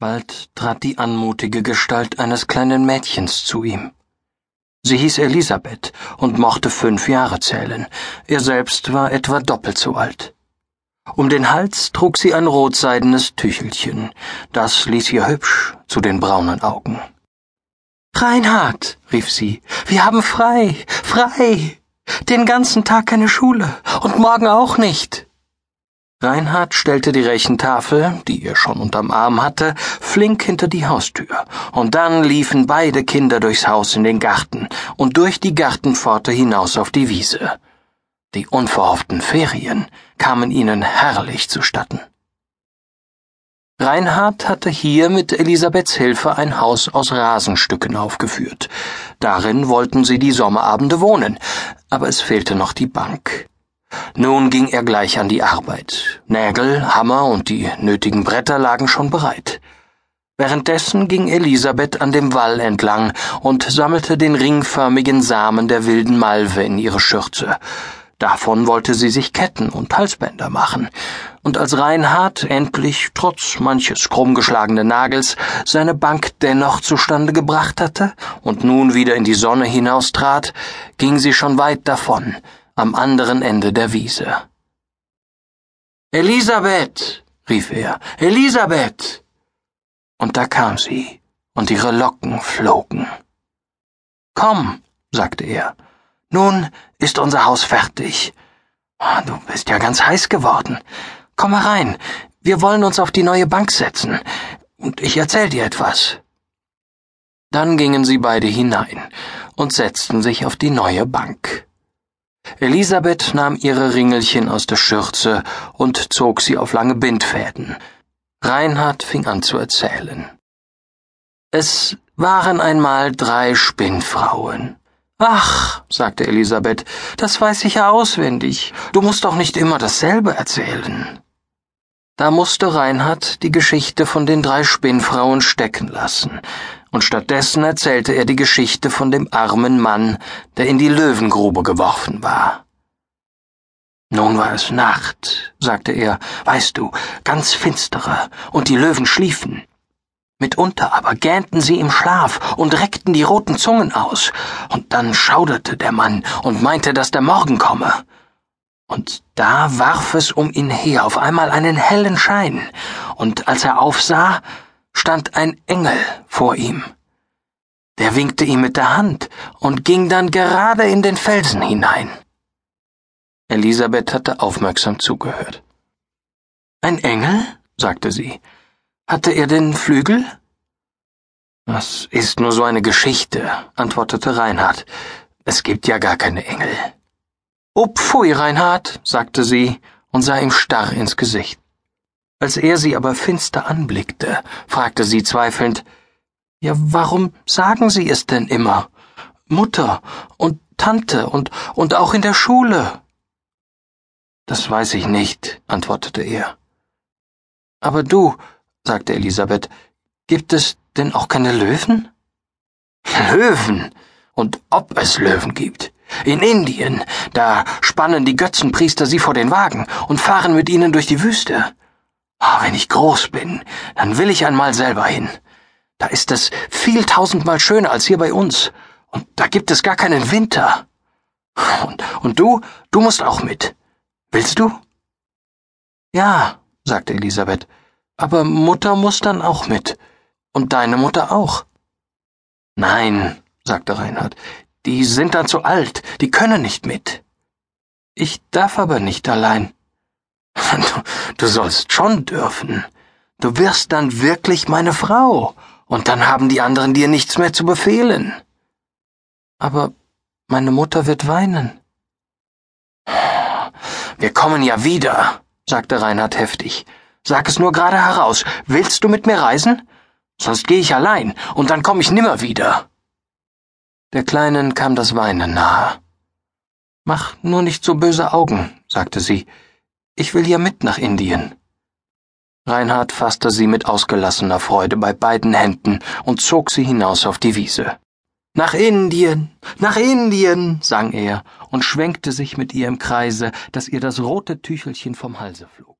Bald trat die anmutige Gestalt eines kleinen Mädchens zu ihm. Sie hieß Elisabeth und mochte fünf Jahre zählen, er selbst war etwa doppelt so alt. Um den Hals trug sie ein rotseidenes Tüchelchen, das ließ ihr hübsch zu den braunen Augen. Reinhard, rief sie, wir haben frei, frei. Den ganzen Tag keine Schule und morgen auch nicht. Reinhard stellte die Rechentafel, die er schon unterm Arm hatte, flink hinter die Haustür, und dann liefen beide Kinder durchs Haus in den Garten und durch die Gartenpforte hinaus auf die Wiese. Die unverhofften Ferien kamen ihnen herrlich zustatten. Reinhard hatte hier mit Elisabeths Hilfe ein Haus aus Rasenstücken aufgeführt. Darin wollten sie die Sommerabende wohnen, aber es fehlte noch die Bank. Nun ging er gleich an die Arbeit. Nägel, Hammer und die nötigen Bretter lagen schon bereit. Währenddessen ging Elisabeth an dem Wall entlang und sammelte den ringförmigen Samen der wilden Malve in ihre Schürze. Davon wollte sie sich Ketten und Halsbänder machen, und als Reinhard endlich, trotz manches krummgeschlagenen Nagels, seine Bank dennoch zustande gebracht hatte und nun wieder in die Sonne hinaustrat, ging sie schon weit davon, am anderen Ende der Wiese. Elisabeth, rief er, Elisabeth! Und da kam sie, und ihre Locken flogen. Komm, sagte er, nun ist unser Haus fertig. Ah, du bist ja ganz heiß geworden. Komm herein, wir wollen uns auf die neue Bank setzen, und ich erzähl dir etwas. Dann gingen sie beide hinein und setzten sich auf die neue Bank. Elisabeth nahm ihre Ringelchen aus der Schürze und zog sie auf lange Bindfäden. Reinhard fing an zu erzählen. Es waren einmal drei Spinnfrauen. Ach, sagte Elisabeth, das weiß ich ja auswendig. Du musst doch nicht immer dasselbe erzählen. Da musste Reinhard die Geschichte von den drei Spinnfrauen stecken lassen, und stattdessen erzählte er die Geschichte von dem armen Mann, der in die Löwengrube geworfen war. Nun war es Nacht, sagte er, weißt du, ganz finstere, und die Löwen schliefen. Mitunter aber gähnten sie im Schlaf und reckten die roten Zungen aus, und dann schauderte der Mann und meinte, dass der Morgen komme. Und da warf es um ihn her auf einmal einen hellen Schein, und als er aufsah, stand ein Engel vor ihm. Der winkte ihm mit der Hand und ging dann gerade in den Felsen hinein. Elisabeth hatte aufmerksam zugehört. Ein Engel? sagte sie. Hatte er denn Flügel? Das ist nur so eine Geschichte, antwortete Reinhard. Es gibt ja gar keine Engel. Oh pfui, Reinhard, sagte sie und sah ihm starr ins Gesicht. Als er sie aber finster anblickte, fragte sie zweifelnd Ja, warum sagen Sie es denn immer? Mutter und Tante und und auch in der Schule. Das weiß ich nicht, antwortete er. Aber du, sagte Elisabeth, gibt es denn auch keine Löwen? Löwen? Und ob es Löwen gibt? In Indien, da spannen die Götzenpriester sie vor den Wagen und fahren mit ihnen durch die Wüste. Oh, wenn ich groß bin, dann will ich einmal selber hin. Da ist es viel tausendmal schöner als hier bei uns. Und da gibt es gar keinen Winter. Und, und du, du musst auch mit. Willst du? Ja, sagte Elisabeth. Aber Mutter muss dann auch mit. Und deine Mutter auch. Nein, sagte Reinhard. Die sind dann zu alt, die können nicht mit. Ich darf aber nicht allein. Du, du sollst schon dürfen. Du wirst dann wirklich meine Frau, und dann haben die anderen dir nichts mehr zu befehlen. Aber meine Mutter wird weinen. Wir kommen ja wieder, sagte Reinhard heftig. Sag es nur gerade heraus. Willst du mit mir reisen? Sonst gehe ich allein, und dann komme ich nimmer wieder. Der Kleinen kam das Weinen nahe. Mach nur nicht so böse Augen, sagte sie. Ich will ja mit nach Indien. Reinhard fasste sie mit ausgelassener Freude bei beiden Händen und zog sie hinaus auf die Wiese. Nach Indien, nach Indien, sang er und schwenkte sich mit ihr im Kreise, dass ihr das rote Tüchelchen vom Halse flog.